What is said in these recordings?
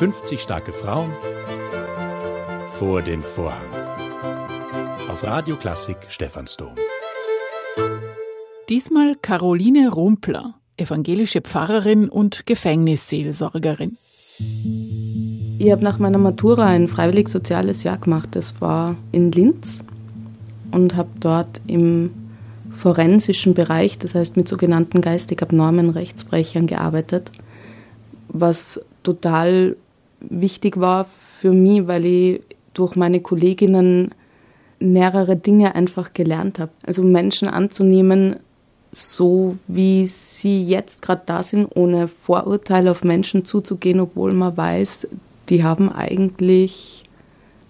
50 starke Frauen vor den Vorhang. Auf Radio Klassik Stephansdom. Diesmal Caroline Rumpler, evangelische Pfarrerin und Gefängnisseelsorgerin. Ich habe nach meiner Matura ein freiwillig soziales Jahr gemacht. Das war in Linz und habe dort im forensischen Bereich, das heißt mit sogenannten geistig abnormen Rechtsbrechern gearbeitet, was total wichtig war für mich, weil ich durch meine Kolleginnen mehrere Dinge einfach gelernt habe. Also Menschen anzunehmen, so wie sie jetzt gerade da sind, ohne Vorurteile auf Menschen zuzugehen, obwohl man weiß, die haben eigentlich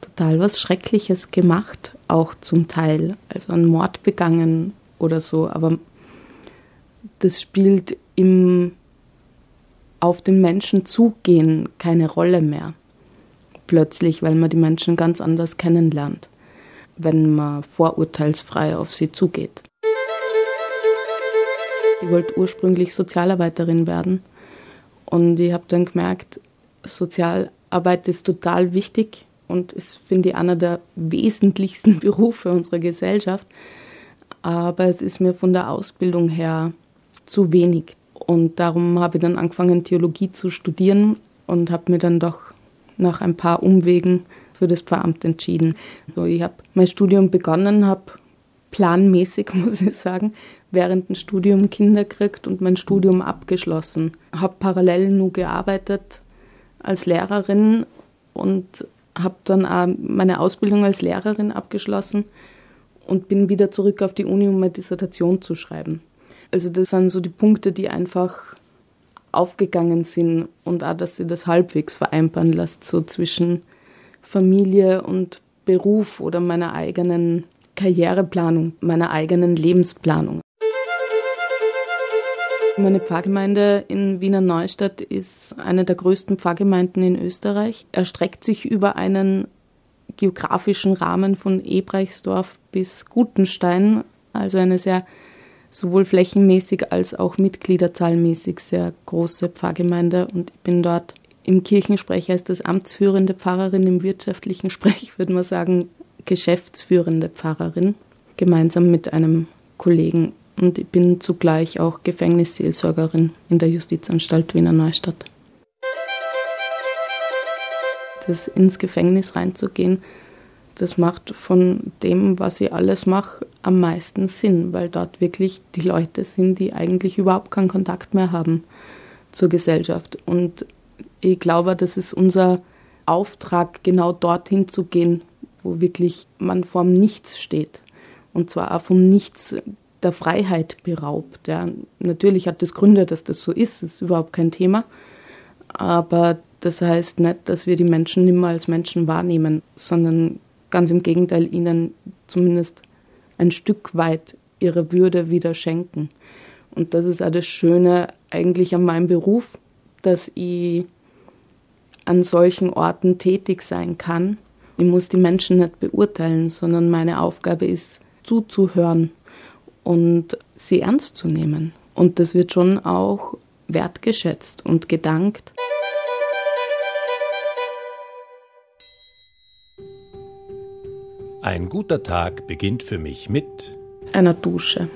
total was Schreckliches gemacht, auch zum Teil. Also einen Mord begangen oder so, aber das spielt im auf den Menschen zugehen keine Rolle mehr. Plötzlich, weil man die Menschen ganz anders kennenlernt, wenn man vorurteilsfrei auf sie zugeht. Ich wollte ursprünglich Sozialarbeiterin werden und ich habe dann gemerkt, Sozialarbeit ist total wichtig und ist, finde ich, einer der wesentlichsten Berufe unserer Gesellschaft. Aber es ist mir von der Ausbildung her zu wenig. Und darum habe ich dann angefangen, Theologie zu studieren und habe mir dann doch nach ein paar Umwegen für das Pfarramt entschieden. So, ich habe mein Studium begonnen, habe planmäßig, muss ich sagen, während dem Studium Kinder gekriegt und mein Studium abgeschlossen. Habe parallel nur gearbeitet als Lehrerin und habe dann auch meine Ausbildung als Lehrerin abgeschlossen und bin wieder zurück auf die Uni, um meine Dissertation zu schreiben. Also das sind so die Punkte, die einfach aufgegangen sind und auch, dass sie das halbwegs vereinbaren lässt, so zwischen Familie und Beruf oder meiner eigenen Karriereplanung, meiner eigenen Lebensplanung. Meine Pfarrgemeinde in Wiener Neustadt ist eine der größten Pfarrgemeinden in Österreich. Erstreckt sich über einen geografischen Rahmen von Ebreichsdorf bis Gutenstein, also eine sehr sowohl flächenmäßig als auch mitgliederzahlmäßig sehr große Pfarrgemeinde und ich bin dort im Kirchensprech als das amtsführende Pfarrerin, im wirtschaftlichen Sprech würde man sagen geschäftsführende Pfarrerin, gemeinsam mit einem Kollegen und ich bin zugleich auch Gefängnisseelsorgerin in der Justizanstalt Wiener Neustadt. Das ins Gefängnis reinzugehen, das macht von dem, was ich alles mache, am meisten Sinn, weil dort wirklich die Leute sind, die eigentlich überhaupt keinen Kontakt mehr haben zur Gesellschaft. Und ich glaube, das ist unser Auftrag, genau dorthin zu gehen, wo wirklich man vorm Nichts steht. Und zwar auch vom Nichts der Freiheit beraubt. Ja. Natürlich hat das Gründe, dass das so ist, das ist überhaupt kein Thema. Aber das heißt nicht, dass wir die Menschen nicht mehr als Menschen wahrnehmen, sondern ganz im Gegenteil ihnen zumindest ein Stück weit ihre Würde wieder schenken. Und das ist auch das Schöne eigentlich an meinem Beruf, dass ich an solchen Orten tätig sein kann. Ich muss die Menschen nicht beurteilen, sondern meine Aufgabe ist, zuzuhören und sie ernst zu nehmen. Und das wird schon auch wertgeschätzt und gedankt. Ein guter Tag beginnt für mich mit einer Dusche.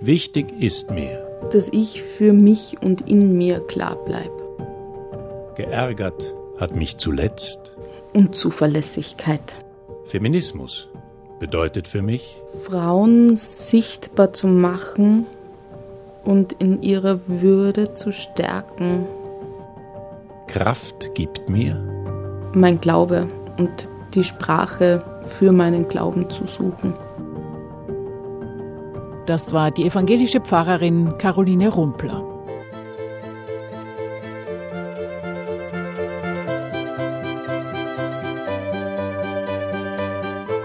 Wichtig ist mir, dass ich für mich und in mir klar bleibe. Geärgert hat mich zuletzt Unzuverlässigkeit. Feminismus bedeutet für mich Frauen sichtbar zu machen und in ihrer Würde zu stärken. Kraft gibt mir mein Glaube und die Sprache für meinen Glauben zu suchen. Das war die evangelische Pfarrerin Caroline Rumpler.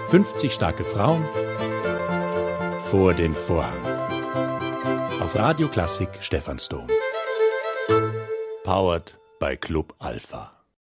»50 starke Frauen vor den Vorhang« auf Radio Klassik Stephansdom. Powered by Club Alpha.